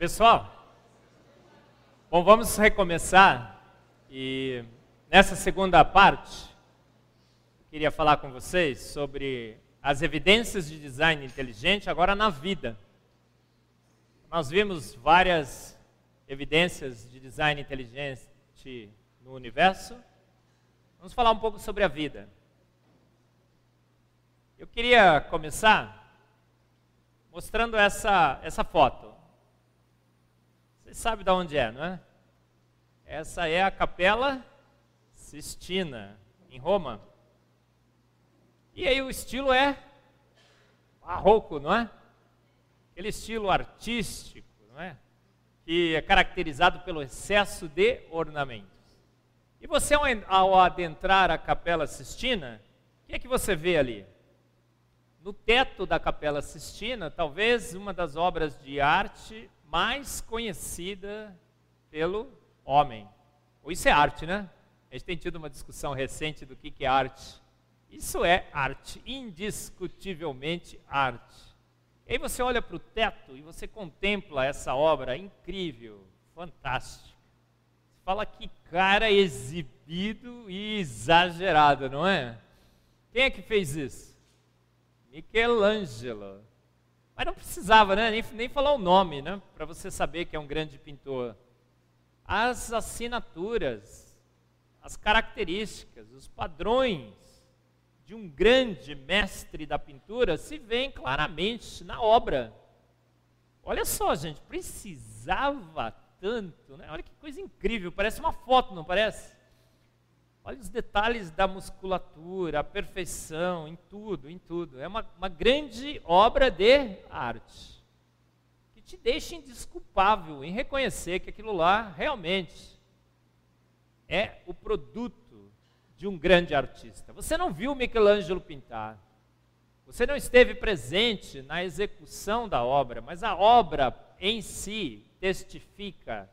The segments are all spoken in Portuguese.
Pessoal, bom, vamos recomeçar e nessa segunda parte queria falar com vocês sobre as evidências de design inteligente agora na vida. Nós vimos várias evidências de design inteligente no universo. Vamos falar um pouco sobre a vida. Eu queria começar mostrando essa, essa foto. Você sabe de onde é, não é? Essa é a Capela Sistina, em Roma. E aí o estilo é barroco, não é? Aquele estilo artístico, não é? Que é caracterizado pelo excesso de ornamentos. E você, ao adentrar a Capela Sistina, o que é que você vê ali? No teto da Capela Sistina, talvez uma das obras de arte mais conhecida pelo homem. Isso é arte, né? A gente tem tido uma discussão recente do que, que é arte. Isso é arte, indiscutivelmente arte. E aí você olha para o teto e você contempla essa obra incrível, fantástica. Você fala que cara exibido e exagerado, não é? Quem é que fez isso? Michelangelo. Mas não precisava, né? Nem, nem falar o nome, né? Para você saber que é um grande pintor. As assinaturas, as características, os padrões de um grande mestre da pintura se veem claramente na obra. Olha só, gente, precisava tanto, né? Olha que coisa incrível, parece uma foto, não parece? Olha os detalhes da musculatura, a perfeição, em tudo, em tudo. É uma, uma grande obra de arte. Que te deixa indesculpável em reconhecer que aquilo lá realmente é o produto de um grande artista. Você não viu Michelangelo pintar. Você não esteve presente na execução da obra, mas a obra em si testifica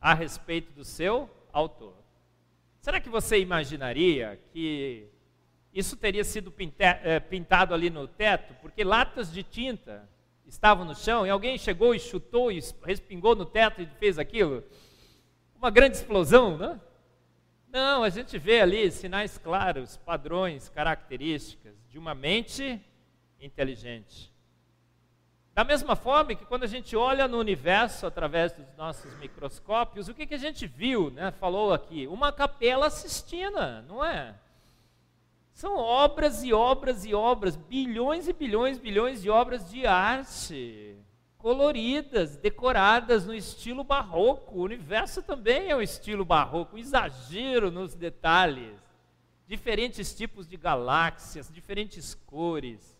a respeito do seu autor. Será que você imaginaria que isso teria sido eh, pintado ali no teto? Porque latas de tinta estavam no chão e alguém chegou e chutou e respingou no teto e fez aquilo? Uma grande explosão, não? Não, a gente vê ali sinais claros, padrões, características de uma mente inteligente. Da mesma forma que quando a gente olha no universo através dos nossos microscópios, o que, que a gente viu, né? falou aqui? Uma capela sistina, não é? São obras e obras e obras, bilhões e bilhões, bilhões de obras de arte, coloridas, decoradas no estilo barroco. O universo também é um estilo barroco, um exagero nos detalhes. Diferentes tipos de galáxias, diferentes cores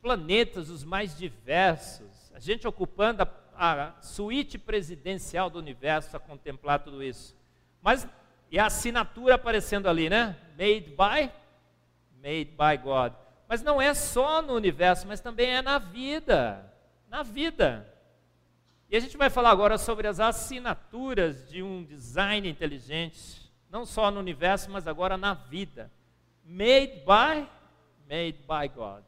planetas os mais diversos, a gente ocupando a, a suíte presidencial do universo a contemplar tudo isso. Mas e a assinatura aparecendo ali, né? Made by made by God. Mas não é só no universo, mas também é na vida, na vida. E a gente vai falar agora sobre as assinaturas de um design inteligente, não só no universo, mas agora na vida. Made by made by God.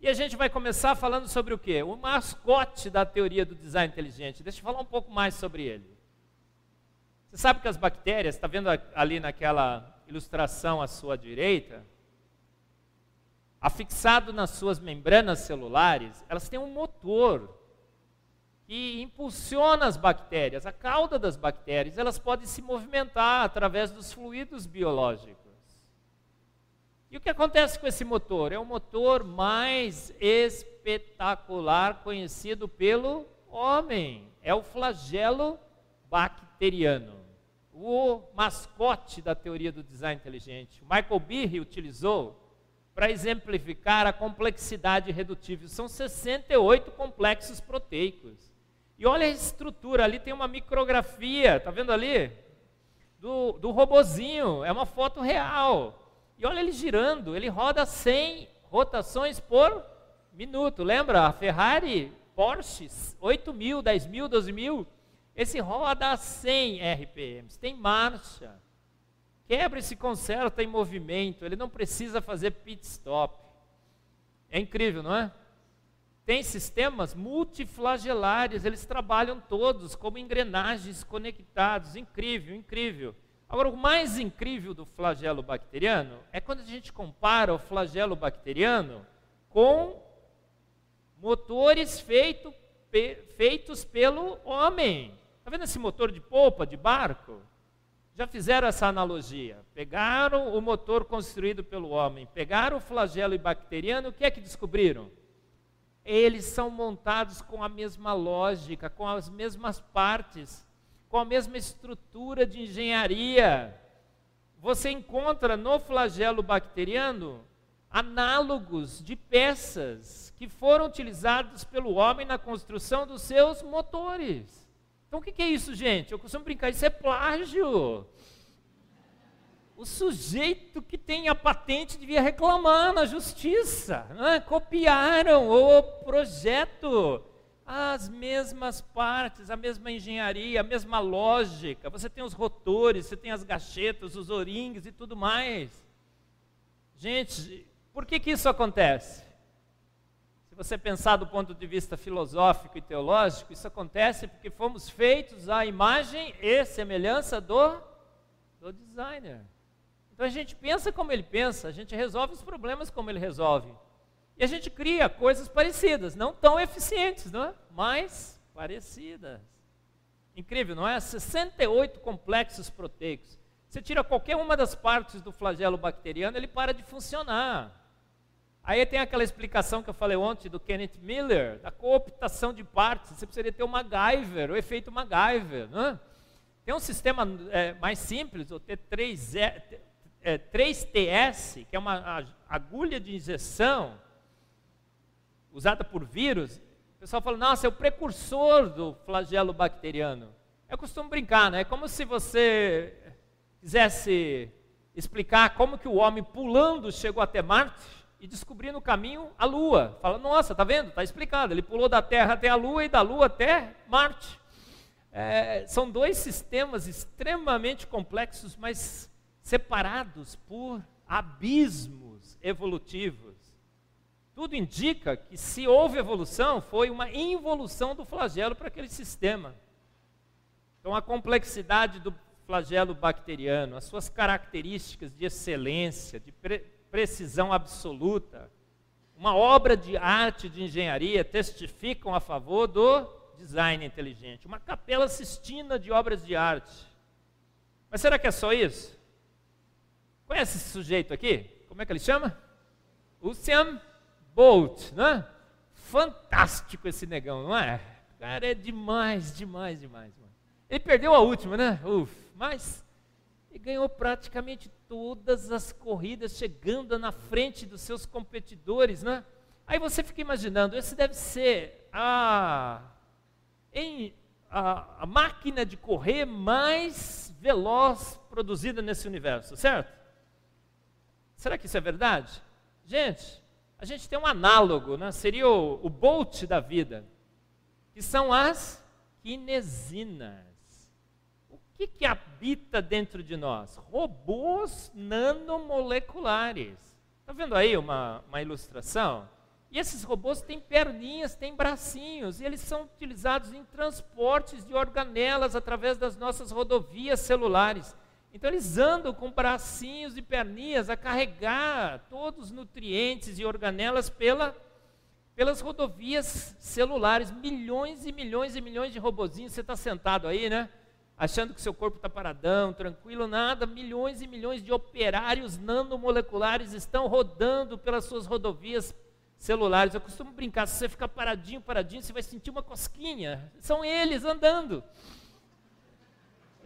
E a gente vai começar falando sobre o quê? O mascote da teoria do design inteligente. Deixa eu falar um pouco mais sobre ele. Você sabe que as bactérias, está vendo ali naquela ilustração à sua direita? Afixado nas suas membranas celulares, elas têm um motor que impulsiona as bactérias. A cauda das bactérias, elas podem se movimentar através dos fluidos biológicos. E o que acontece com esse motor? É o motor mais espetacular conhecido pelo homem. É o flagelo bacteriano. O mascote da teoria do design inteligente. O Michael Behe utilizou para exemplificar a complexidade redutível. São 68 complexos proteicos. E olha a estrutura, ali tem uma micrografia, tá vendo ali? Do, do robozinho, é uma foto real. E olha ele girando, ele roda 100 rotações por minuto. Lembra? A Ferrari, Porsche, 8 mil, 10 mil, 12 mil. Esse roda a 100 RPMs, tem marcha. Quebra esse conserta em movimento, ele não precisa fazer pit stop. É incrível, não é? tem sistemas multiflagelares, eles trabalham todos como engrenagens conectados. Incrível, incrível. Agora, o mais incrível do flagelo bacteriano é quando a gente compara o flagelo bacteriano com motores feito, pe, feitos pelo homem. Está vendo esse motor de polpa de barco? Já fizeram essa analogia. Pegaram o motor construído pelo homem, pegaram o flagelo bacteriano, o que é que descobriram? Eles são montados com a mesma lógica, com as mesmas partes, com a mesma estrutura de engenharia. Você encontra no flagelo bacteriano análogos de peças que foram utilizadas pelo homem na construção dos seus motores. Então o que é isso, gente? Eu costumo brincar, isso é plágio o sujeito que tem a patente devia reclamar na justiça. Né? Copiaram o projeto, as mesmas partes, a mesma engenharia, a mesma lógica. Você tem os rotores, você tem as gachetas, os oringues e tudo mais. Gente, por que, que isso acontece? Se você pensar do ponto de vista filosófico e teológico, isso acontece porque fomos feitos à imagem e semelhança do, do designer. Então a gente pensa como ele pensa, a gente resolve os problemas como ele resolve. E a gente cria coisas parecidas, não tão eficientes, não é? mas parecidas. Incrível, não é? 68 complexos proteicos. Você tira qualquer uma das partes do flagelo bacteriano, ele para de funcionar. Aí tem aquela explicação que eu falei ontem do Kenneth Miller, da cooptação de partes. Você precisaria ter o MacGyver, o efeito MacGyver. Não é? Tem um sistema é, mais simples, o T3, é, 3TS, que é uma agulha de injeção usada por vírus, o pessoal fala, nossa, é o precursor do flagelo bacteriano. Eu costumo brincar, né? É como se você quisesse explicar como que o homem pulando chegou até Marte e descobriu no caminho a Lua. Fala, nossa, tá vendo? Tá explicado. Ele pulou da Terra até a Lua e da Lua até Marte. É, são dois sistemas extremamente complexos, mas separados por abismos evolutivos. Tudo indica que se houve evolução, foi uma involução do flagelo para aquele sistema. Então, a complexidade do flagelo bacteriano, as suas características de excelência, de pre precisão absoluta, uma obra de arte de engenharia testificam a favor do design inteligente. Uma capela sistina de obras de arte. Mas será que é só isso? Conhece esse sujeito aqui? Como é que ele chama? Usain Bolt, né? Fantástico esse negão, não é? Cara é demais, demais, demais. Mano. Ele perdeu a última, né? Uf, mas ele ganhou praticamente todas as corridas, chegando na frente dos seus competidores, né? Aí você fica imaginando, esse deve ser a, em, a, a máquina de correr mais veloz produzida nesse universo, certo? Será que isso é verdade? Gente, a gente tem um análogo, né? seria o, o Bolt da vida, que são as kinesinas. O que, que habita dentro de nós? Robôs nanomoleculares. Está vendo aí uma, uma ilustração? E esses robôs têm perninhas, têm bracinhos, e eles são utilizados em transportes de organelas através das nossas rodovias celulares. Então eles andam com bracinhos e perninhas a carregar todos os nutrientes e organelas pela, pelas rodovias celulares. Milhões e milhões e milhões de robozinhos. Você está sentado aí, né? Achando que seu corpo está paradão, tranquilo, nada. Milhões e milhões de operários nanomoleculares estão rodando pelas suas rodovias celulares. Eu costumo brincar, se você ficar paradinho, paradinho, você vai sentir uma cosquinha. São eles andando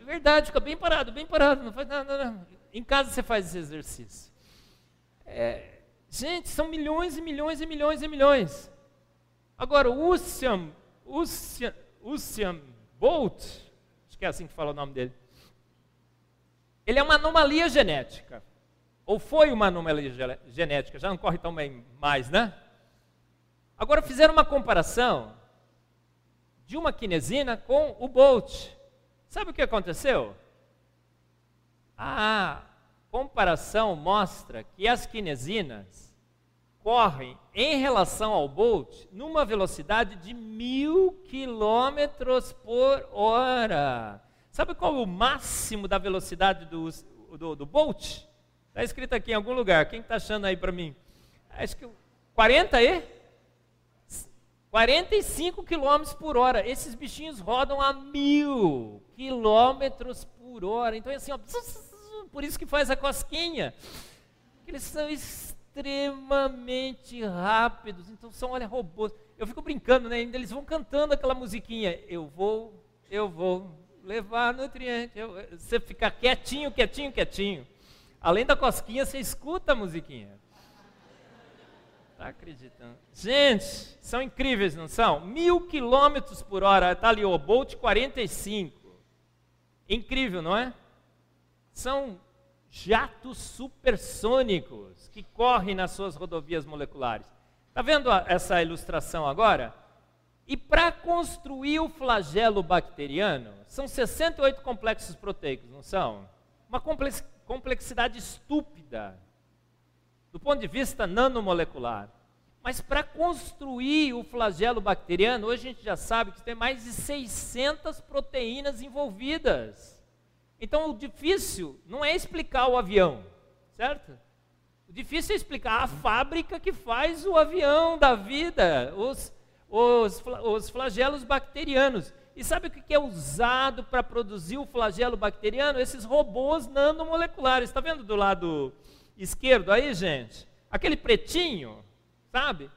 verdade, fica bem parado, bem parado, não faz nada. Não. Em casa você faz esse exercício. É, gente, são milhões e milhões e milhões e milhões. Agora, o Usain, Usain Bolt, acho que é assim que fala o nome dele, ele é uma anomalia genética. Ou foi uma anomalia genética, já não corre tão bem mais, né? Agora fizeram uma comparação de uma quinesina com o Bolt. Sabe o que aconteceu? A comparação mostra que as quinesinas correm em relação ao Bolt numa velocidade de mil quilômetros por hora. Sabe qual é o máximo da velocidade do, do, do Bolt? Está escrito aqui em algum lugar. Quem está achando aí para mim? Acho que 40 e 45 quilômetros por hora. Esses bichinhos rodam a mil quilômetros por hora. Então é assim, ó, por isso que faz a cosquinha. Eles são extremamente rápidos. Então são, olha, robôs. Eu fico brincando, né? Eles vão cantando aquela musiquinha. Eu vou, eu vou levar nutriente. Eu, você fica quietinho, quietinho, quietinho. Além da cosquinha, você escuta a musiquinha. Tá acreditando? Gente, são incríveis, não são? Mil quilômetros por hora. Está ali o Bolt 45. Incrível, não é? São jatos supersônicos que correm nas suas rodovias moleculares. Está vendo essa ilustração agora? E para construir o flagelo bacteriano, são 68 complexos proteicos, não são? Uma complexidade estúpida, do ponto de vista nanomolecular. Mas para construir o flagelo bacteriano, hoje a gente já sabe que tem mais de 600 proteínas envolvidas. Então o difícil não é explicar o avião, certo? O difícil é explicar a fábrica que faz o avião da vida, os, os, os flagelos bacterianos. E sabe o que é usado para produzir o flagelo bacteriano? Esses robôs nanomoleculares. Está vendo do lado esquerdo aí, gente? Aquele pretinho, sabe?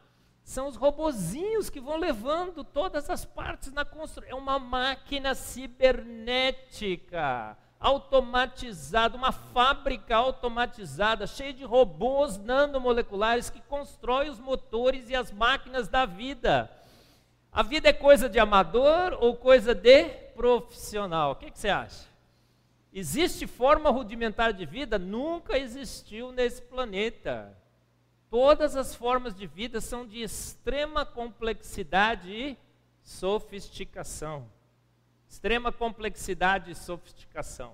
São os robozinhos que vão levando todas as partes na construção. É uma máquina cibernética automatizada, uma fábrica automatizada, cheia de robôs nanomoleculares que constrói os motores e as máquinas da vida. A vida é coisa de amador ou coisa de profissional? O que, que você acha? Existe forma rudimentar de vida? Nunca existiu nesse planeta. Todas as formas de vida são de extrema complexidade e sofisticação extrema complexidade e sofisticação.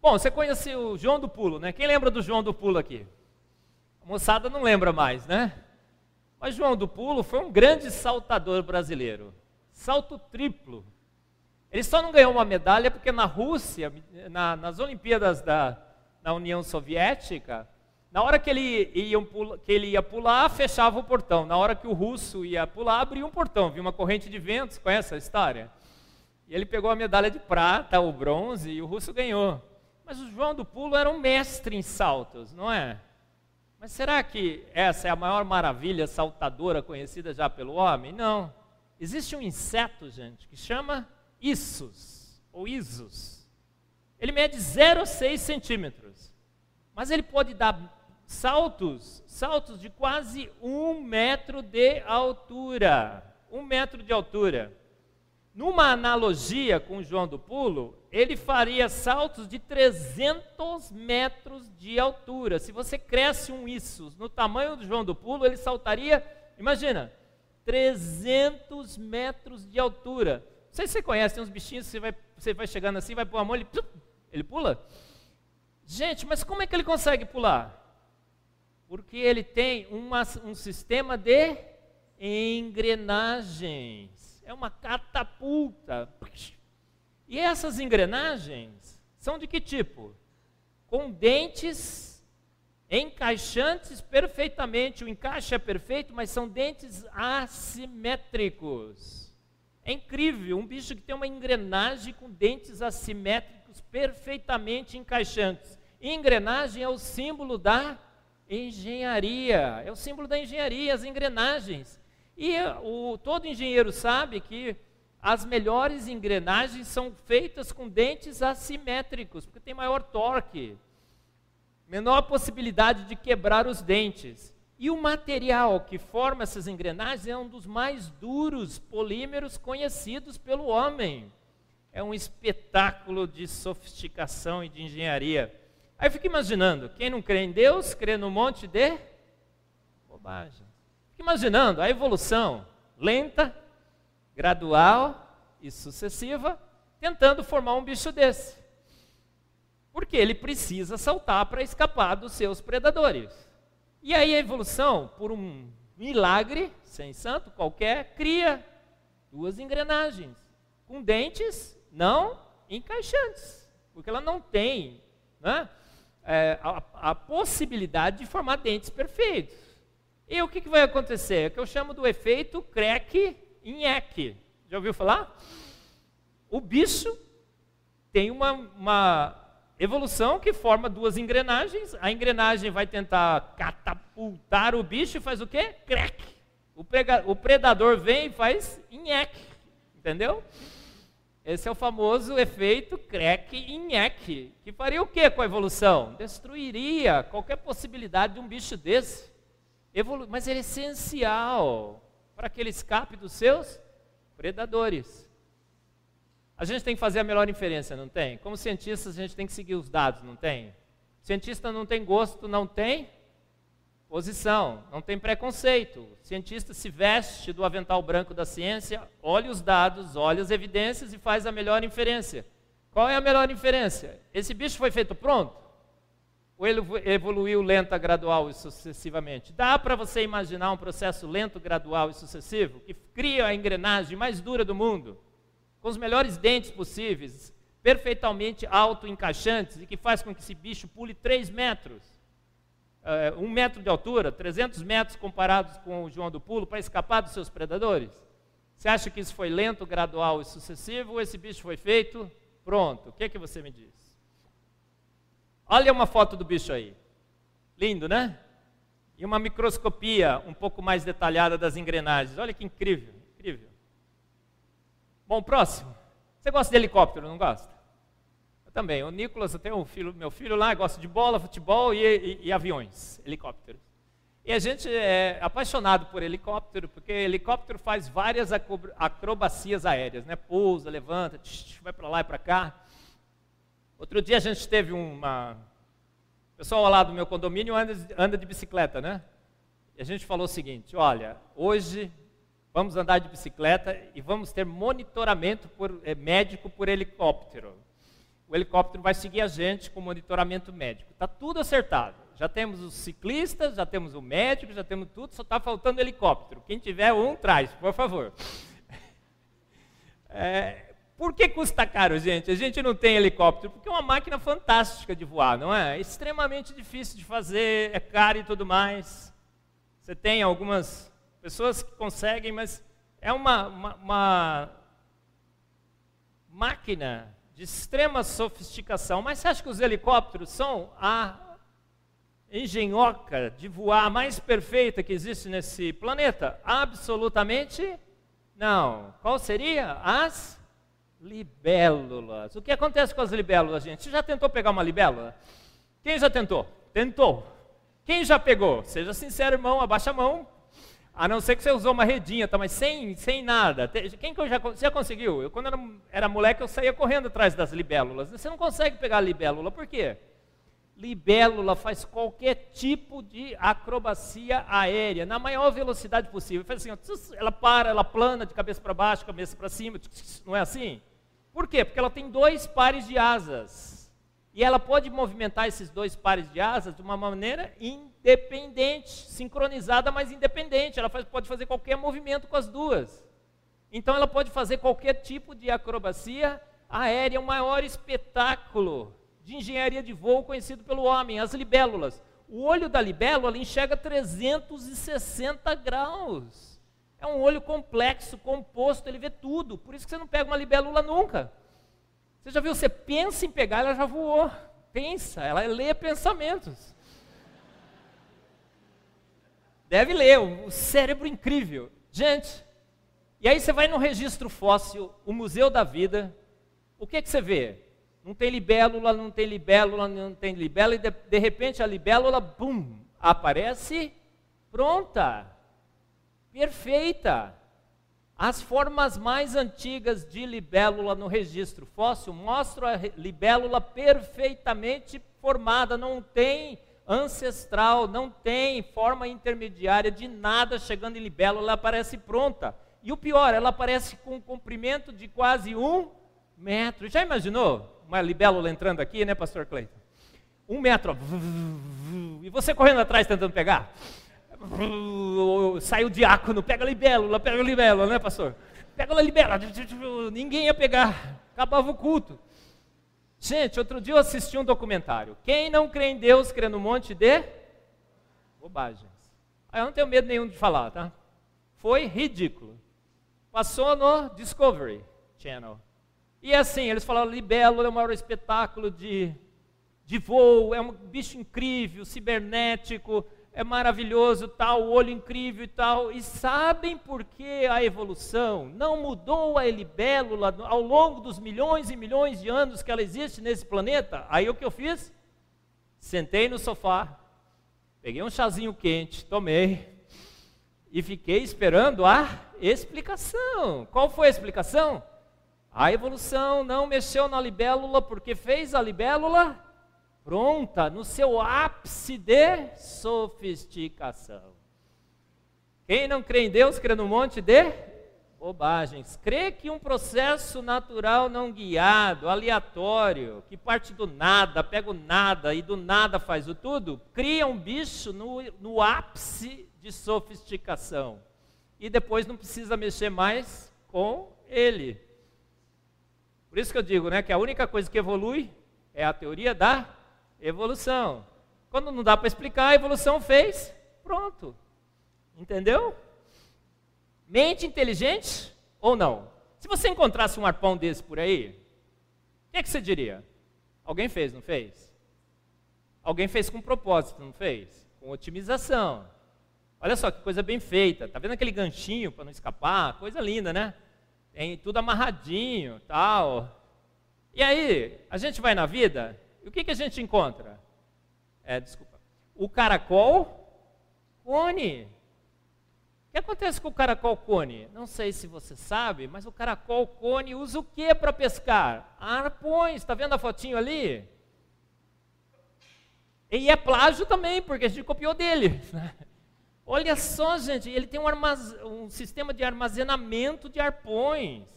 Bom, você conhece o João do Pulo, né? Quem lembra do João do Pulo aqui? A moçada não lembra mais, né? Mas João do Pulo foi um grande saltador brasileiro. Salto triplo. Ele só não ganhou uma medalha porque na Rússia, na, nas Olimpíadas da, União Soviética, na hora que ele, ia, que ele ia pular, fechava o portão. Na hora que o russo ia pular, abria um portão. Viu uma corrente de ventos, conhece a história? E ele pegou a medalha de prata, o bronze, e o russo ganhou. Mas o João do Pulo era um mestre em saltos, não é? Mas será que essa é a maior maravilha saltadora conhecida já pelo homem? Não. Existe um inseto, gente, que chama Issus, ou Isus. Ele mede 0,6 centímetros. Mas ele pode dar saltos, saltos de quase um metro de altura. Um metro de altura. Numa analogia com João do Pulo, ele faria saltos de 300 metros de altura. Se você cresce um isso no tamanho do João do Pulo, ele saltaria, imagina, 300 metros de altura. Não sei se você conhece, tem uns bichinhos que você vai, você vai chegando assim, vai pôr a mão, ele, ele pula. Gente, mas como é que ele consegue pular? Porque ele tem uma, um sistema de engrenagens é uma catapulta. E essas engrenagens são de que tipo? Com dentes encaixantes perfeitamente, o encaixe é perfeito, mas são dentes assimétricos. É incrível, um bicho que tem uma engrenagem com dentes assimétricos perfeitamente encaixantes. Engrenagem é o símbolo da engenharia, é o símbolo da engenharia, as engrenagens. E o, todo engenheiro sabe que as melhores engrenagens são feitas com dentes assimétricos, porque tem maior torque, menor possibilidade de quebrar os dentes. E o material que forma essas engrenagens é um dos mais duros polímeros conhecidos pelo homem. É um espetáculo de sofisticação e de engenharia. Aí eu fico imaginando, quem não crê em Deus, crê no monte de bobagem imaginando a evolução lenta, gradual e sucessiva, tentando formar um bicho desse. Porque ele precisa saltar para escapar dos seus predadores. E aí a evolução, por um milagre, sem santo qualquer, cria duas engrenagens com dentes não encaixantes, porque ela não tem né, é, a, a, possibilidade de formar dentes perfeitos. E o que, que vai acontecer? É o que eu chamo do efeito crack em eck. Já ouviu falar? O bicho tem uma, uma evolução que forma duas engrenagens. A engrenagem vai tentar catapultar o bicho e faz o quê? Crack. O, prega, o predador vem e faz nheque. Entendeu? Esse é o famoso efeito crack nheque. Que faria o que com a evolução? Destruiria qualquer possibilidade de um bicho desse. Evolu Mas ele é essencial para que ele escape dos seus predadores. A gente tem que fazer a melhor inferência, não tem? Como cientistas, a gente tem que seguir os dados, não tem? Cientista não tem gosto, não tem posição, não tem preconceito. Cientista se veste do avental branco da ciência, olha os dados, olha as evidências e faz a melhor inferência. Qual é a melhor inferência? Esse bicho foi feito pronto? Ou ele evoluiu lenta, gradual e sucessivamente? Dá para você imaginar um processo lento, gradual e sucessivo que cria a engrenagem mais dura do mundo, com os melhores dentes possíveis, perfeitamente auto-encaixantes e que faz com que esse bicho pule 3 metros, uh, um metro de altura, 300 metros comparados com o João do Pulo, para escapar dos seus predadores? Você acha que isso foi lento, gradual e sucessivo ou esse bicho foi feito? Pronto, o que, é que você me diz? Olha uma foto do bicho aí. Lindo, né? E uma microscopia um pouco mais detalhada das engrenagens. Olha que incrível, incrível. Bom, próximo. Você gosta de helicóptero, não gosta? Eu também. O Nicolas, eu tenho um filho, meu filho lá, gosta de bola, futebol e, e, e aviões, helicópteros. E a gente é apaixonado por helicóptero, porque helicóptero faz várias acrobacias aéreas, né? Pousa, levanta, tch, vai para lá e para cá. Outro dia a gente teve uma. O pessoal lá do meu condomínio anda, anda de bicicleta, né? E a gente falou o seguinte: olha, hoje vamos andar de bicicleta e vamos ter monitoramento por, é, médico por helicóptero. O helicóptero vai seguir a gente com monitoramento médico. Está tudo acertado. Já temos os ciclistas, já temos o médico, já temos tudo, só está faltando helicóptero. Quem tiver um, traz, por favor. É, por que custa caro, gente? A gente não tem helicóptero, porque é uma máquina fantástica de voar, não é? É extremamente difícil de fazer, é caro e tudo mais. Você tem algumas pessoas que conseguem, mas é uma, uma, uma máquina de extrema sofisticação. Mas você acha que os helicópteros são a engenhoca de voar mais perfeita que existe nesse planeta? Absolutamente não. Qual seria? As libélulas. O que acontece com as libélulas, gente? Você já tentou pegar uma libélula? Quem já tentou? Tentou. Quem já pegou? Seja sincero, irmão, abaixa a mão. A não ser que você usou uma redinha, tá, mas sem, sem nada. Quem que já, você já conseguiu? Eu, quando era, era moleque, eu saía correndo atrás das libélulas. Você não consegue pegar a libélula, por quê? Libélula faz qualquer tipo de acrobacia aérea, na maior velocidade possível. Faz assim, ela para, ela plana de cabeça para baixo, cabeça para cima, não é assim? Por quê? Porque ela tem dois pares de asas. E ela pode movimentar esses dois pares de asas de uma maneira independente, sincronizada, mas independente. Ela faz, pode fazer qualquer movimento com as duas. Então ela pode fazer qualquer tipo de acrobacia aérea, o maior espetáculo de engenharia de voo conhecido pelo homem, as libélulas. O olho da libélula enxerga 360 graus. É um olho complexo, composto, ele vê tudo. Por isso que você não pega uma libélula nunca. Você já viu, você pensa em pegar, ela já voou. Pensa, ela lê pensamentos. Deve ler, o cérebro incrível. Gente, e aí você vai no registro fóssil, o Museu da Vida, o que, que você vê? Não tem libélula, não tem libélula, não tem libélula, e de, de repente a libélula, bum, aparece pronta perfeita. As formas mais antigas de libélula no registro fóssil mostram a libélula perfeitamente formada, não tem ancestral, não tem forma intermediária de nada chegando em libélula, ela aparece pronta. E o pior, ela aparece com um comprimento de quase um metro. Já imaginou uma libélula entrando aqui, né, pastor Cleiton? um metro, e você correndo atrás tentando pegar. Sai o diácono, pega a libélula, pega a libélula, né, pastor? Pega a libélula, ninguém ia pegar, acabava o culto. Gente, outro dia eu assisti um documentário. Quem não crê em Deus, crê no monte de bobagens. Eu não tenho medo nenhum de falar, tá? Foi ridículo. Passou no Discovery Channel. E assim, eles falaram, libélula é o maior espetáculo de, de voo, é um bicho incrível, cibernético, é maravilhoso, tal, o olho incrível e tal. E sabem por que a evolução não mudou a libélula ao longo dos milhões e milhões de anos que ela existe nesse planeta? Aí o que eu fiz? Sentei no sofá, peguei um chazinho quente, tomei e fiquei esperando a explicação. Qual foi a explicação? A evolução não mexeu na libélula porque fez a libélula pronta no seu ápice de sofisticação. Quem não crê em Deus, crê no monte de bobagens. Crê que um processo natural não guiado, aleatório, que parte do nada, pega o nada e do nada faz o tudo, cria um bicho no, no ápice de sofisticação. E depois não precisa mexer mais com ele. Por isso que eu digo, né, que a única coisa que evolui é a teoria da evolução. Quando não dá para explicar, a evolução fez, pronto. Entendeu? Mente inteligente ou não? Se você encontrasse um arpão desse por aí, o que, é que você diria? Alguém fez, não fez? Alguém fez com propósito, não fez? Com otimização. Olha só que coisa bem feita. Tá vendo aquele ganchinho para não escapar? Coisa linda, né? Tem tudo amarradinho, tal. E aí, a gente vai na vida, e o que, que a gente encontra? É, desculpa. O caracol cone. O que acontece com o caracol cone? Não sei se você sabe, mas o caracol cone usa o que para pescar? Arpões. Está vendo a fotinho ali? E é plágio também, porque a gente copiou dele. Olha só, gente, ele tem um, um, sistema de armazenamento de arpões.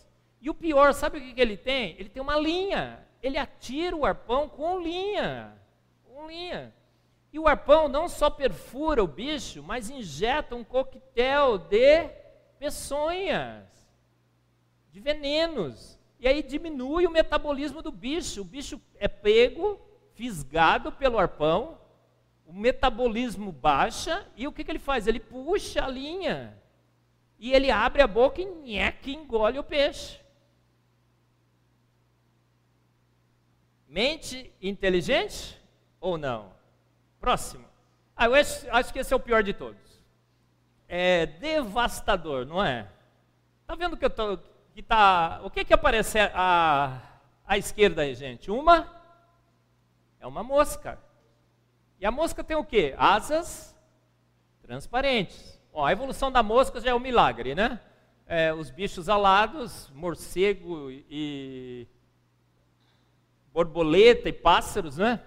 E o pior, sabe o que, que ele tem? Ele tem uma linha. Ele atira o arpão com linha. Com linha. E o arpão não só perfura o bicho, mas injeta um coquetel de peçonhas, de venenos. E aí diminui o metabolismo do bicho. O bicho é pego, fisgado pelo arpão, o metabolismo baixa e o que, que ele faz? Ele puxa a linha e ele abre a boca e nheque, engole o peixe. Mente inteligente ou não? Próximo. Ah, eu acho, acho, que esse é o pior de todos. É devastador, não é? Tá vendo que eu tô, que tá, o que que aparece à, à esquerda aí, gente? Uma é uma mosca. E a mosca tem o quê? Asas transparentes. Ó, a evolução da mosca já é um milagre, né? É, os bichos alados, morcego e borboleta e pássaros, né?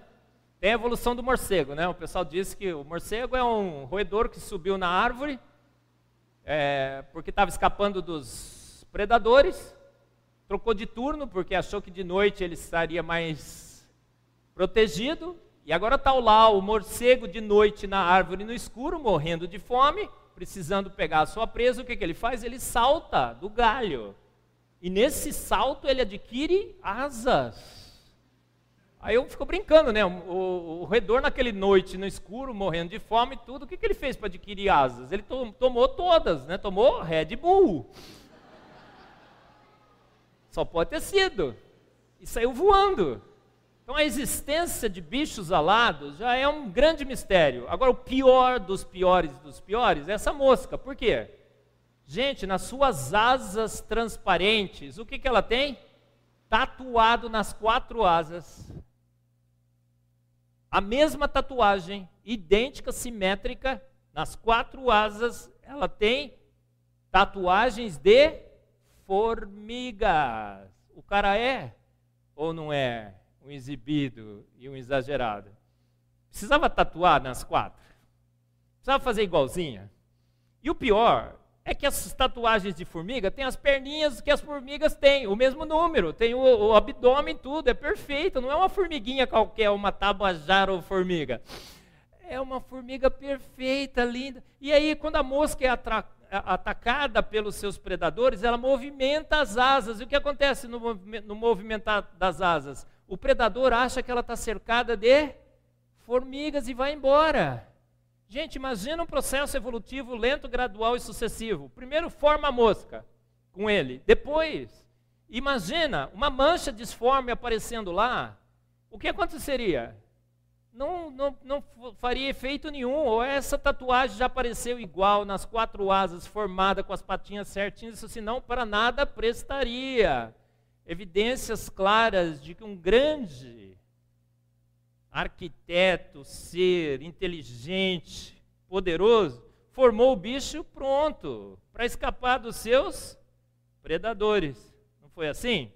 Tem a evolução do morcego, né? O pessoal diz que o morcego é um roedor que subiu na árvore é, porque estava escapando dos predadores, trocou de turno porque achou que de noite ele estaria mais protegido e agora está lá o morcego de noite na árvore no escuro, morrendo de fome, precisando pegar a sua presa. O que, que ele faz? Ele salta do galho. E nesse salto ele adquire asas. Aí eu fico brincando, né? O, o, roedor naquele noite no escuro, morrendo de fome e tudo, o que, que ele fez para adquirir asas? Ele to, tomou todas, né? Tomou Red Bull. Só pode ter sido. E saiu voando. Então a existência de bichos alados já é um grande mistério. Agora, o pior dos piores dos piores é essa mosca. Por quê? Gente, nas suas asas transparentes, o que, que ela tem? Tatuado nas quatro asas. A mesma tatuagem, idêntica, simétrica, nas quatro asas, ela tem tatuagens de formigas. O cara é ou não é? um exibido e um exagerado. Precisava tatuar nas quatro. Precisava fazer igualzinha. E o pior é que as tatuagens de formiga têm as perninhas que as formigas têm, o mesmo número, tem o, o abdômen tudo, é perfeito, não é uma formiguinha qualquer, uma tabajara ou formiga. É uma formiga perfeita, linda. E aí, quando a mosca é atacada pelos seus predadores, ela movimenta as asas. E o que acontece no, no movimentar das asas? O predador acha que ela está cercada de formigas e vai embora. Gente, imagina um processo evolutivo lento, gradual e sucessivo. Primeiro forma a mosca com ele. Depois, imagina uma mancha disforme aparecendo lá. O que aconteceria? Não, não, não faria efeito nenhum. Ou essa tatuagem já apareceu igual nas quatro asas, formada com as patinhas certinhas, isso senão para nada prestaria. Evidências claras de que um grande arquiteto, ser inteligente, poderoso, formou o bicho pronto para escapar dos seus predadores. Não foi assim?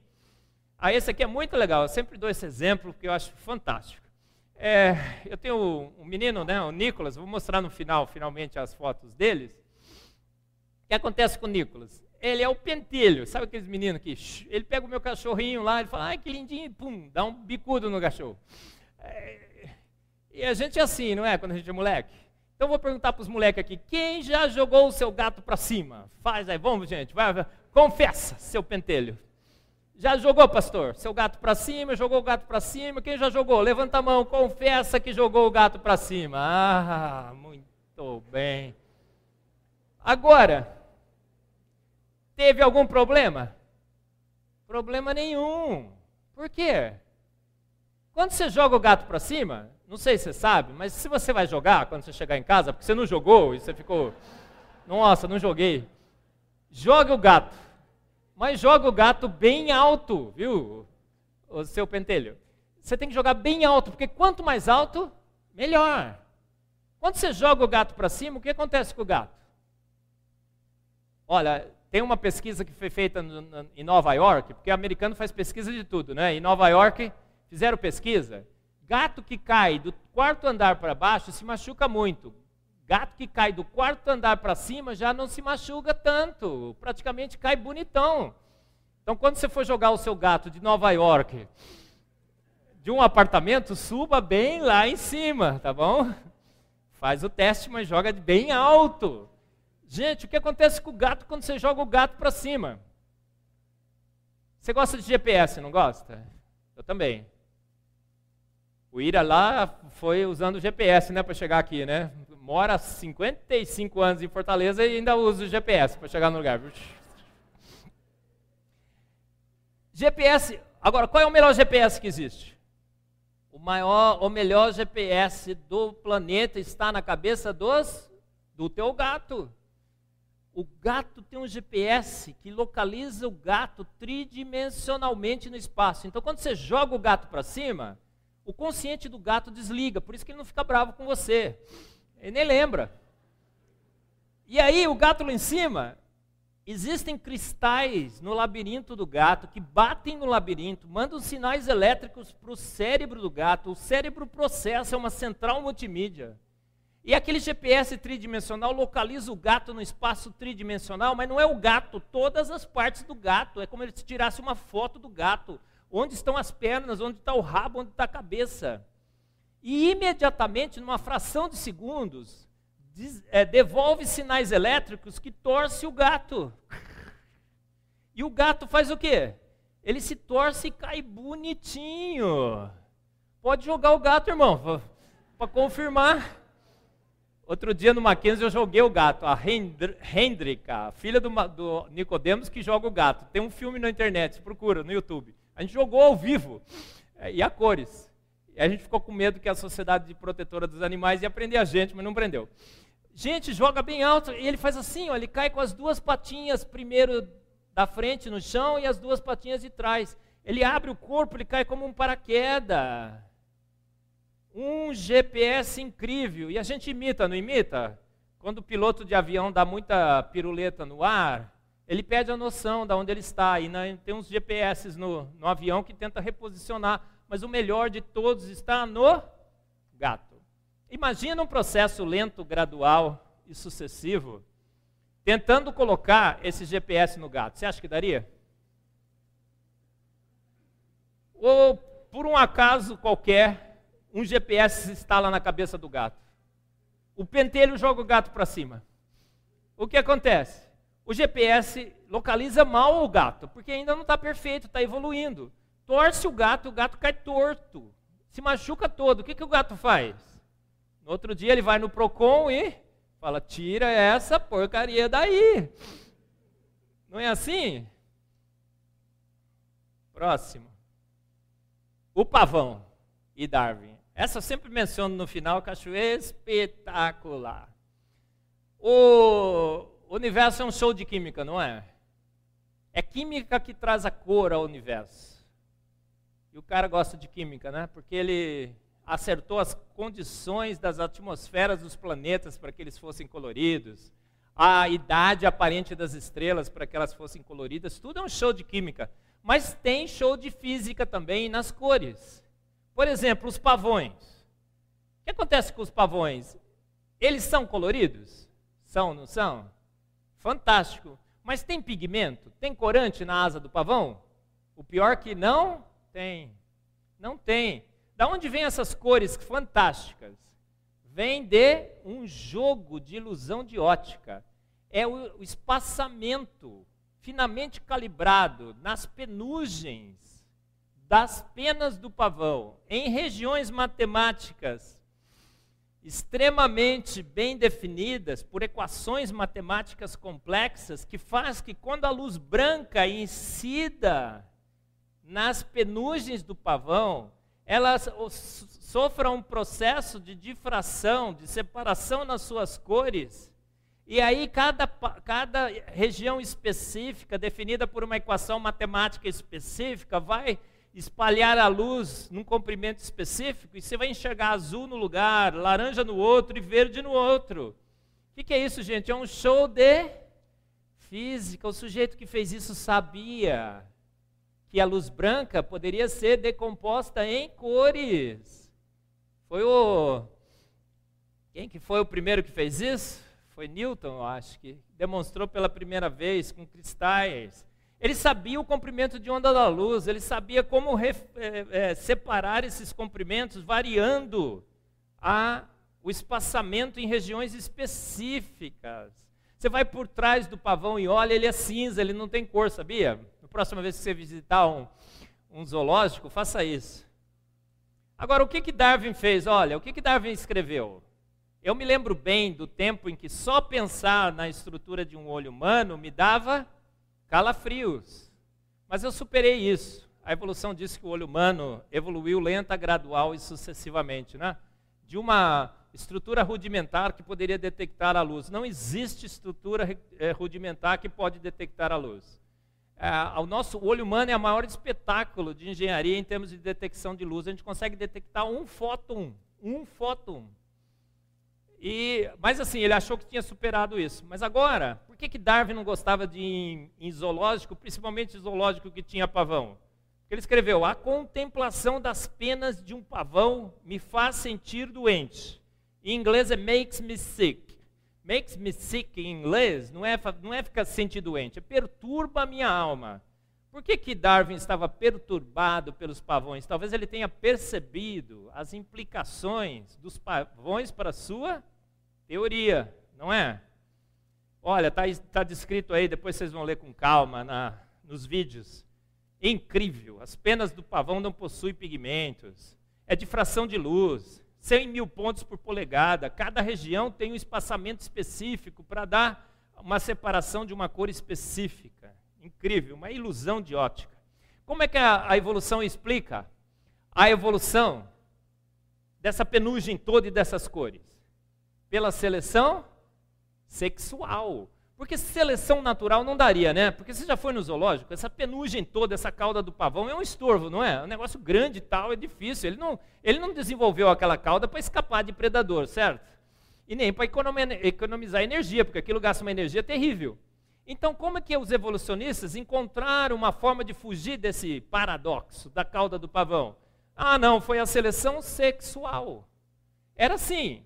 Ah, esse aqui é muito legal. Eu sempre dou esse exemplo porque eu acho fantástico. É, eu tenho um menino, né, o Nicolas, vou mostrar no final, finalmente, as fotos deles. O que acontece com o Nicolas? Ele é o pentelho, sabe aqueles meninos que ele pega o meu cachorrinho lá, ele fala, ai que lindinho, pum, dá um bicudo no cachorro. É, e a gente é assim, não é? Quando a gente é moleque. Então vou perguntar para os moleques aqui: quem já jogou o seu gato para cima? Faz aí, vamos, gente, vai, vai. confessa, seu pentelho. Já jogou, pastor? Seu gato para cima, jogou o gato para cima. Quem já jogou? Levanta a mão, confessa que jogou o gato para cima. Ah, muito bem. Agora, teve algum problema? Problema nenhum. Por quê? Quando você joga o gato para cima, não sei se você sabe, mas se você vai jogar quando você chegar em casa, porque você não jogou e você ficou, nossa, não joguei. Joga o gato, mas joga o gato bem alto, viu, o seu pentelho. Você tem que jogar bem alto, porque quanto mais alto, melhor. Quando você joga o gato para cima, o que acontece com o gato? Olha, tem uma pesquisa que foi feita no, em Nova York, porque o americano faz pesquisa de tudo, né? Em Nova York, Fizeram pesquisa? Gato que cai do quarto andar para baixo se machuca muito. Gato que cai do quarto andar para cima já não se machuca tanto, praticamente cai bonitão. Então, quando você for jogar o seu gato de Nova York de um apartamento, suba bem lá em cima, tá bom? Faz o teste, mas joga bem alto. Gente, o que acontece com o gato quando você joga o gato para cima? Você gosta de GPS, não gosta? Eu também. O Ira lá foi usando o GPS, né, para chegar aqui, né? Mora 55 anos em Fortaleza e ainda usa o GPS para chegar no lugar. GPS, agora qual é o melhor GPS que existe? O maior, o melhor GPS do planeta está na cabeça dos do teu gato. O gato tem um GPS que localiza o gato tridimensionalmente no espaço. Então, quando você joga o gato para cima, o consciente do gato desliga, por isso que ele não fica bravo com você. Ele nem lembra. E aí, o gato lá em cima, existem cristais no labirinto do gato que batem no labirinto, mandam sinais elétricos para o cérebro do gato. O cérebro processa, é uma central multimídia. E aquele GPS tridimensional localiza o gato no espaço tridimensional, mas não é o gato, todas as partes do gato. É como se tirasse uma foto do gato onde estão as pernas, onde está o rabo, onde está a cabeça. E imediatamente, numa fração de segundos, diz, é, devolve sinais elétricos que torce o gato. E o gato faz o quê? Ele se torce e cai bonitinho. Pode jogar o gato, irmão, para confirmar. Outro dia no Mackenzie eu joguei o gato, a Hendrika, filha do, do Nicodemos que joga o gato. Tem um filme na internet, procura no YouTube. A gente jogou ao vivo é, e a cores. E a gente ficou com medo que a Sociedade de Protetora dos Animais ia prender a gente, mas não prendeu. Gente, joga bem alto e ele faz assim, ó, ele cai com as duas patinhas primeiro da frente no chão e as duas patinhas de trás. Ele abre o corpo, ele cai como um paraquedas. Um GPS incrível. E a gente imita, não imita? Quando o piloto de avião dá muita piruleta no ar, ele pede a noção de onde ele está. E tem uns GPS no, no avião que tenta reposicionar, mas o melhor de todos está no gato. Imagina um processo lento, gradual e sucessivo tentando colocar esse GPS no gato. Você acha que daria? Ou por um acaso qualquer, um GPS se instala na cabeça do gato. O pentelho joga o gato para cima. O que acontece? O GPS localiza mal o gato, porque ainda não está perfeito, está evoluindo. Torce o gato, o gato cai torto, se machuca todo. O que, que o gato faz? No outro dia ele vai no Procon e fala: tira essa porcaria daí. Não é assim? Próximo. O pavão e Darwin. Essa eu sempre menciono no final, que acho espetacular. O universo é um show de química, não é? É química que traz a cor ao universo. E o cara gosta de química, né? Porque ele acertou as condições das atmosferas dos planetas para que eles fossem coloridos, a idade aparente das estrelas para que elas fossem coloridas, tudo é um show de química. Mas tem show de física também nas cores. Por exemplo, os pavões. O que acontece com os pavões? Eles são coloridos? São, não são? Fantástico. Mas tem pigmento? Tem corante na asa do pavão? O pior que não tem. Não tem. Da onde vêm essas cores fantásticas? Vem de um jogo de ilusão de ótica. É o, espaçamento finamente calibrado nas penugens das penas do pavão, em regiões matemáticas extremamente bem definidas por equações matemáticas complexas que faz que quando a luz branca incida nas penugens do pavão, elas sofram um processo de difração, de separação nas suas cores, e aí, cada, cada região específica, definida por uma equação matemática específica, vai espalhar a luz num comprimento específico, e você vai enxergar azul no lugar, laranja no outro e verde no outro. O que, que é isso, gente? É um show de física. O sujeito que fez isso sabia que a luz branca poderia ser decomposta em cores. Foi o. Quem que foi o primeiro que fez isso? foi Newton, eu acho, que demonstrou pela primeira vez com cristais. Ele sabia o comprimento de onda da luz, ele sabia como é, é, separar esses comprimentos, variando a, o espaçamento em regiões específicas. Você vai por trás do pavão e olha, ele é cinza, ele não tem cor, sabia? Na próxima vez que você visitar um, um zoológico, faça isso. Agora, o que, que Darwin fez? Olha, o que, que Darwin escreveu? Eu me lembro bem do tempo em que só pensar na estrutura de um olho humano me dava calafrios. Mas eu superei isso. A evolução disse que o olho humano evoluiu lenta, gradual e sucessivamente, né? De uma estrutura rudimentar que poderia detectar a luz. Não existe estrutura eh, rudimentar que pode detectar a luz. É, o nosso olho humano é o maior espetáculo de engenharia em termos de detecção de luz. A gente consegue detectar um fóton, um fóton e, mas assim, ele achou que tinha superado isso. Mas agora, por que, que Darwin não gostava de ir em, zoológico, principalmente zoológico que tinha pavão? Ele escreveu: A contemplação das penas de um pavão me faz sentir doente. Em inglês é makes me sick. Makes me sick em inglês não é, não é ficar sentir doente, é perturba a minha alma. Por que, que Darwin estava perturbado pelos pavões? Talvez ele tenha percebido as implicações dos pavões para a sua teoria, não é? Olha, está tá descrito aí, depois vocês vão ler com calma na, nos vídeos. Incrível, as penas do pavão não possuem pigmentos, é difração de luz, 100 mil pontos por polegada, cada região tem um espaçamento específico para dar uma separação de uma cor específica. Incrível, uma ilusão de ótica. Como é que a, a evolução explica a evolução dessa penugem toda e dessas cores? Pela seleção sexual. Porque seleção natural não daria, né? Porque você já foi no zoológico, essa penugem toda, essa cauda do pavão é um estorvo, não é? É um negócio grande e tal, é difícil. Ele não, ele não desenvolveu aquela cauda para escapar de predador, certo? E nem para economizar energia, porque aquilo gasta uma energia terrível. Então, como é que os evolucionistas encontraram uma forma de fugir desse paradoxo da cauda do pavão? Ah, não, foi a seleção sexual. Era assim: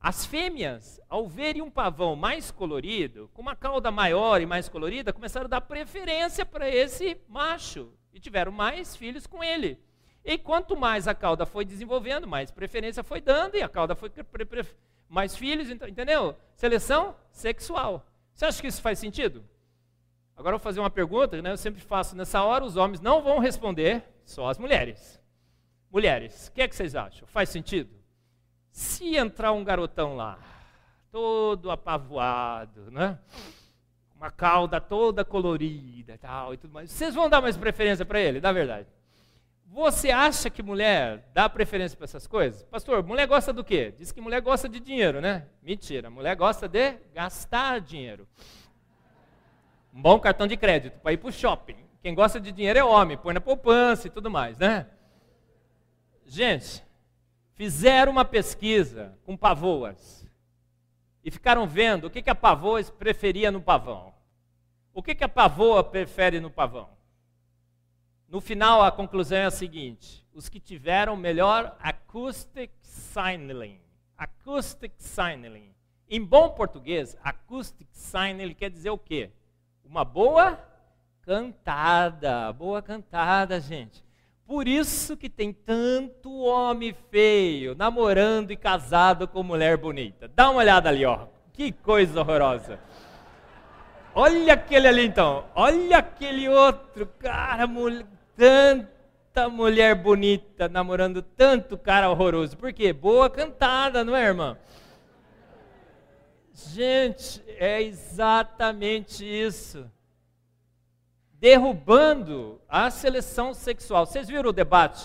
As fêmeas, ao verem um pavão mais colorido, com uma cauda maior e mais colorida, começaram a dar preferência para esse macho e tiveram mais filhos com ele. E quanto mais a cauda foi desenvolvendo, mais preferência foi dando e a cauda foi mais filhos, entendeu? Seleção sexual. Você acha que isso faz sentido? Agora eu vou fazer uma pergunta, né? Eu sempre faço nessa hora, os homens não vão responder, só as mulheres. Mulheres, o que é que vocês acham? Faz sentido? Se entrar um garotão lá, todo apavoado, né? Uma cauda toda colorida tal, e tudo mais, vocês vão dar mais preferência para ele, na verdade? Você acha que mulher dá preferência para essas coisas? Pastor, mulher gosta do quê? Diz que mulher gosta de dinheiro, né? Mentira, mulher gosta de gastar dinheiro. Um bom cartão de crédito para ir para o shopping. Quem gosta de dinheiro é homem, põe na poupança e tudo mais, né? Gente, fizeram uma pesquisa com pavoas e ficaram vendo o que, que a pavoa preferia no pavão. O que, que a pavoa prefere no pavão? No final, a conclusão é a seguinte: os que tiveram melhor acoustic signaling. Acoustic signaling. Em bom português, acoustic signaling quer dizer o quê? Uma boa cantada. Boa cantada, gente. Por isso que tem tanto homem feio namorando e casado com mulher bonita. Dá uma olhada ali, ó. Que coisa horrorosa. Olha aquele ali então. Olha aquele outro cara, mulher tanta mulher bonita namorando tanto cara horroroso. Por quê? Boa cantada, não é, irmã? Gente, é exatamente isso. Derrubando a seleção sexual. Vocês viram o debate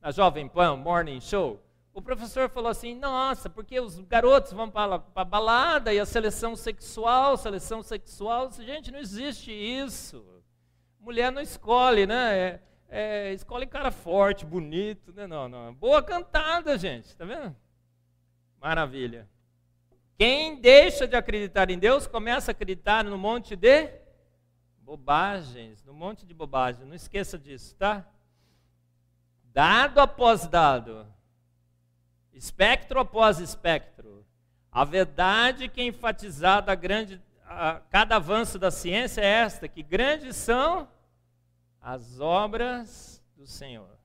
na Jovem Pan Morning Show? O professor falou assim: nossa, porque os garotos vão para a balada e a seleção sexual, seleção sexual. Gente, não existe isso mulher não escolhe, né? É, é, escolhe cara forte, bonito, né? Não, não. Boa cantada, gente, tá vendo? Maravilha. Quem deixa de acreditar em Deus começa a acreditar no monte de bobagens, no monte de bobagens. Não esqueça disso, tá? Dado após dado, espectro após espectro, a verdade que é enfatizada a grande, a, cada avanço da ciência é esta, que grandes são as obras do Senhor.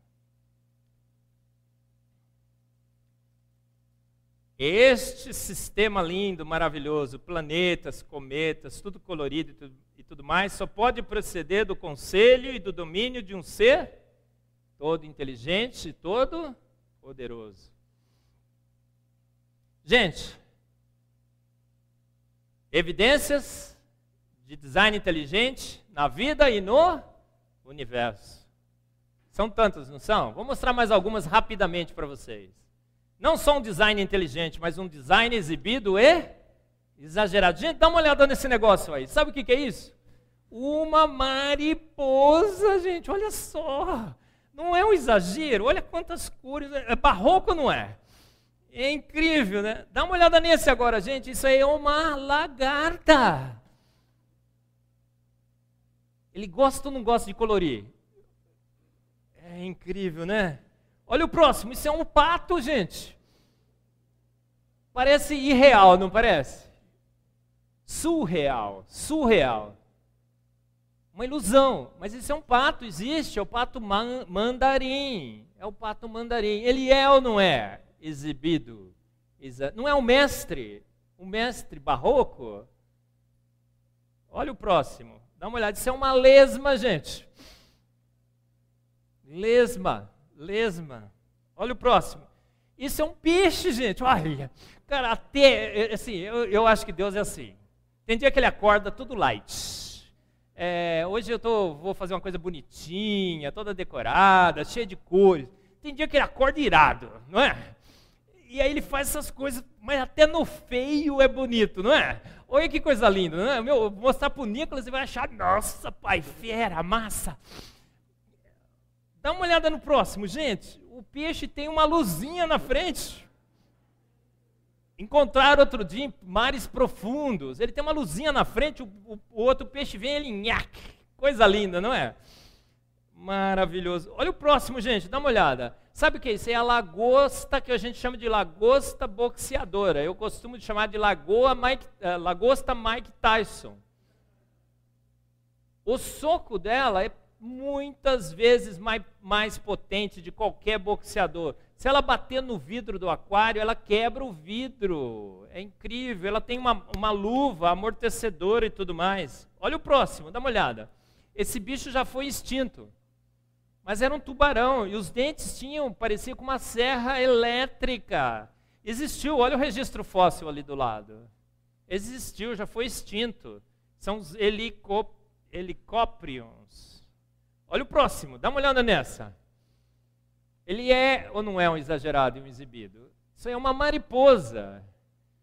Este sistema lindo, maravilhoso, planetas, cometas, tudo colorido tudo, e tudo mais, só pode proceder do conselho e do domínio de um ser todo inteligente e todo poderoso. Gente, evidências de design inteligente na vida e no universo. São tantas, não são? Vou mostrar mais algumas rapidamente para vocês. Não só um design inteligente, mas um design exibido e exagerado. Gente, dá uma olhada nesse negócio aí. Sabe o que, que é isso? Uma mariposa, gente, olha só. Não é um exagero, olha quantas cores. É barroco, não é? É incrível, né? Dá uma olhada nesse agora, gente. Isso aí é uma lagarta. Ele gosta ou não gosta de colorir? É incrível, né? Olha o próximo, isso é um pato, gente. Parece irreal, não parece? Surreal, surreal. Uma ilusão, mas isso é um pato, existe, é o pato man mandarim. É o pato mandarim. Ele é ou não é exibido? Não é o mestre, o mestre barroco? Olha o próximo. Dá uma olhada, isso é uma lesma, gente. Lesma, lesma. Olha o próximo. Isso é um peixe, gente. Olha, cara, até, assim, eu, eu acho que Deus é assim. Tem dia que ele acorda tudo light. É, hoje eu tô, vou fazer uma coisa bonitinha, toda decorada, cheia de cores. Tem dia que ele acorda irado, não é? E aí ele faz essas coisas, mas até no feio é bonito, não é? Olha que coisa linda, né? Meu, vou mostrar para o Nicolas e vai achar, nossa, pai, fera, massa. Dá uma olhada no próximo, gente. O peixe tem uma luzinha na frente. Encontraram outro dia em mares profundos. Ele tem uma luzinha na frente, o, o, o outro peixe vem ele nhaque. Coisa linda, não é? Maravilhoso. Olha o próximo, gente, dá uma olhada. Sabe o que é isso? É a lagosta que a gente chama de lagosta boxeadora. Eu costumo chamar de lagoa Mike, uh, lagosta Mike Tyson. O soco dela é muitas vezes mais, mais potente de qualquer boxeador. Se ela bater no vidro do aquário, ela quebra o vidro. É incrível. Ela tem uma, uma luva amortecedora e tudo mais. Olha o próximo, dá uma olhada. Esse bicho já foi extinto. Mas era um tubarão e os dentes tinham, parecia com uma serra elétrica. Existiu, olha o registro fóssil ali do lado. Existiu, já foi extinto. São os helicó helicóprions. Olha o próximo, dá uma olhada nessa. Ele é ou não é um exagerado e um exibido? Isso é uma mariposa,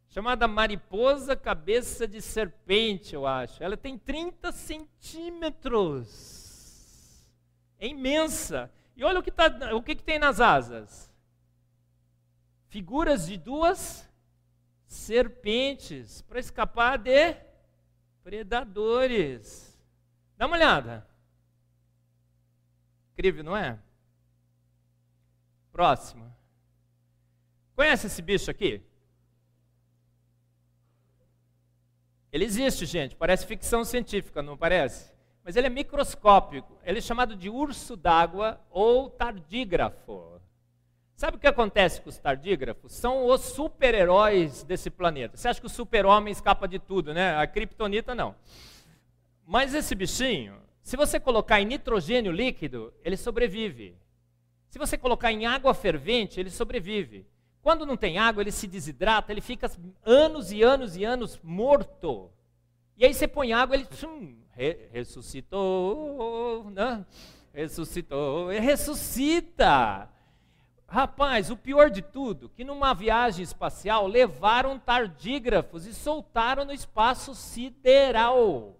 chamada mariposa cabeça de serpente, eu acho. Ela tem 30 centímetros. É imensa. E olha o que, tá, o que, que tem nas asas: figuras de duas serpentes para escapar de predadores. Dá uma olhada. Incrível, não é? Próximo. Conhece esse bicho aqui? Ele existe, gente. Parece ficção científica, não parece? Mas ele é microscópico. Ele é chamado de urso d'água ou tardígrafo. Sabe o que acontece com os tardígrafos? São os super-heróis desse planeta. Você acha que o super-homem escapa de tudo, né? A criptonita não. Mas esse bichinho, se você colocar em nitrogênio líquido, ele sobrevive. Se você colocar em água fervente, ele sobrevive. Quando não tem água, ele se desidrata, ele fica anos e anos e anos morto. E aí você põe água, ele tchum, re, ressuscitou, né? ressuscitou, ele ressuscita. Rapaz, o pior de tudo, que numa viagem espacial levaram tardígrafos e soltaram no espaço sideral.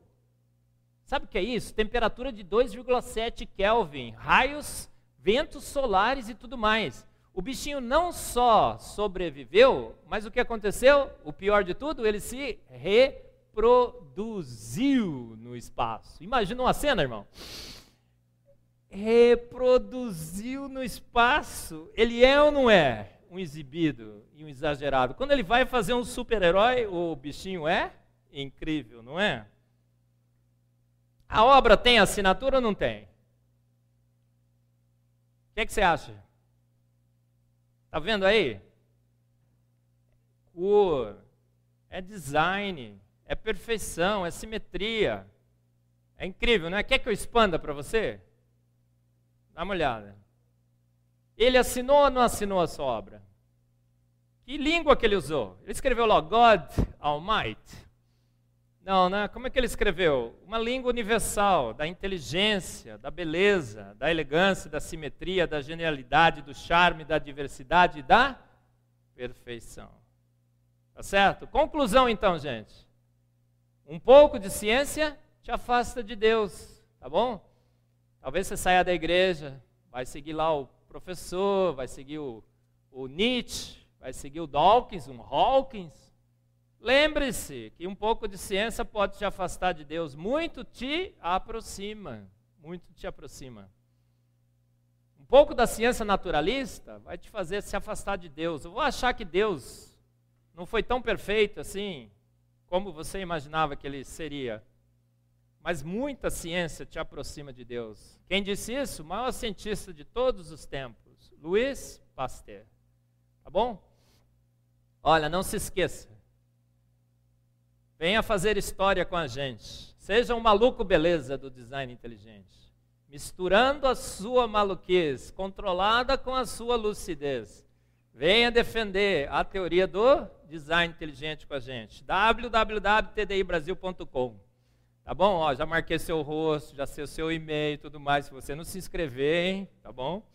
Sabe o que é isso? Temperatura de 2,7 Kelvin, raios ventos solares e tudo mais. O bichinho não só sobreviveu, mas o que aconteceu? O pior de tudo, ele se reproduziu no espaço. Imagina uma cena, irmão. Reproduziu no espaço. Ele é ou não é um exibido e um exagerado? Quando ele vai fazer um super-herói, o bichinho é incrível, não é? A obra tem assinatura ou não tem? Que, é que você acha? Está vendo aí? Cor, é design, é perfeição, é simetria. É incrível, não é? Quer que eu expanda para você? Dá uma olhada. Ele assinou ou não assinou a sua obra? Que língua que ele usou? Ele escreveu lá, God Almighty. Não, né? Como é que ele escreveu? Uma língua universal, da inteligência, da beleza, da elegância, da simetria, da genialidade, do charme, da diversidade da perfeição. Tá certo? Conclusão então, gente. Um pouco de ciência te afasta de Deus, tá bom? Talvez você saia da igreja, vai seguir lá o professor, vai seguir o, o Nietzsche, vai seguir o Dawkins, um Hawkins, Lembre-se que um pouco de ciência pode te afastar de Deus, muito te aproxima, muito te aproxima. Um pouco da ciência naturalista vai te fazer se afastar de Deus. Eu vou achar que Deus não foi tão perfeito assim como você imaginava que ele seria. Mas muita ciência te aproxima de Deus. Quem disse isso? O maior cientista de todos os tempos, Louis Pasteur. Tá bom? Olha, não se esqueça Venha fazer história com a gente. Seja um maluco beleza do design inteligente. Misturando a sua maluquice, controlada com a sua lucidez. Venha defender a teoria do design inteligente com a gente. www.tdibrasil.com Tá bom? Ó, já marquei seu rosto, já sei o seu e-mail e tudo mais. Se você não se inscrever, hein? Tá bom?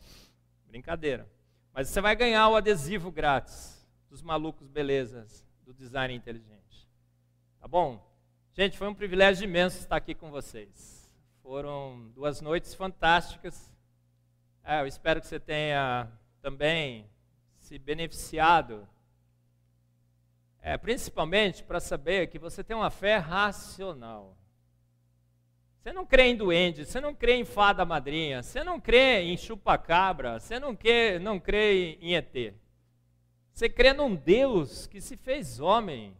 Brincadeira. Mas você vai ganhar o adesivo grátis dos malucos belezas do design inteligente. Tá bom? Gente, foi um privilégio imenso estar aqui com vocês. Foram duas noites fantásticas. É, eu espero que você tenha também se beneficiado, é, principalmente para saber que você tem uma fé racional. Você não crê em duende, você não crê em fada madrinha, você não crê em chupacabra, você não crê, não crê em ET. Você crê num Deus que se fez homem,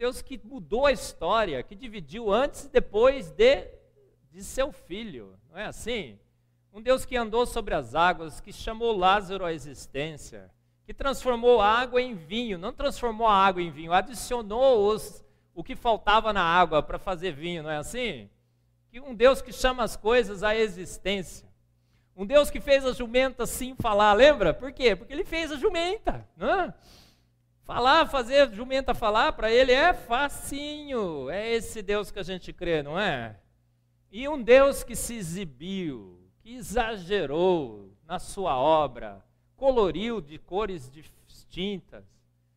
Deus que mudou a história, que dividiu antes e depois de, de seu filho, não é assim? Um Deus que andou sobre as águas, que chamou Lázaro à existência, que transformou água em vinho, não transformou a água em vinho, adicionou os, o que faltava na água para fazer vinho, não é assim? que um Deus que chama as coisas à existência. Um Deus que fez a jumenta sim falar, lembra? Por quê? Porque ele fez a jumenta. Né? Falar, fazer jumenta falar, para ele é facinho. É esse Deus que a gente crê, não é? E um Deus que se exibiu, que exagerou na sua obra, coloriu de cores distintas,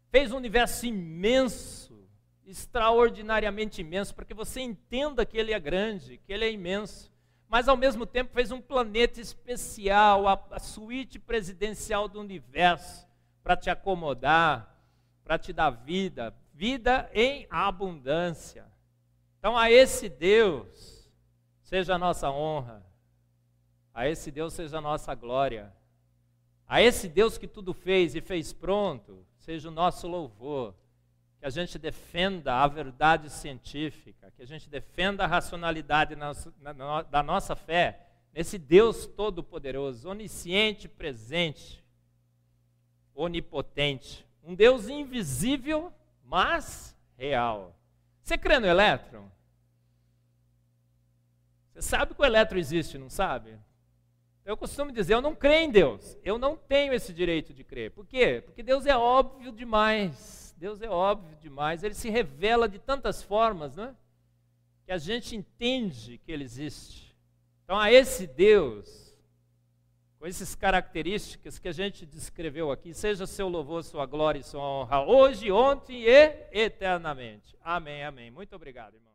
fez um universo imenso extraordinariamente imenso, para que você entenda que ele é grande, que ele é imenso. Mas ao mesmo tempo fez um planeta especial, a, a suíte presidencial do universo, para te acomodar, para te dar vida, vida em abundância. Então a esse Deus seja a nossa honra, a esse Deus seja a nossa glória, a esse Deus que tudo fez e fez pronto, seja o nosso louvor que a gente defenda a verdade científica, que a gente defenda a racionalidade na, na, da nossa fé nesse Deus todo-poderoso, onisciente, presente, onipotente, um Deus invisível, mas real. Você crê no elétron? Você sabe que o elétron existe, não sabe? Eu costumo dizer, eu não creio em Deus. Eu não tenho esse direito de crer. Por quê? Porque Deus é óbvio demais. Deus é óbvio demais, ele se revela de tantas formas, né? Que a gente entende que ele existe. Então, a esse Deus, com essas características que a gente descreveu aqui, seja seu louvor, sua glória e sua honra, hoje, ontem e eternamente. Amém, amém. Muito obrigado, irmão.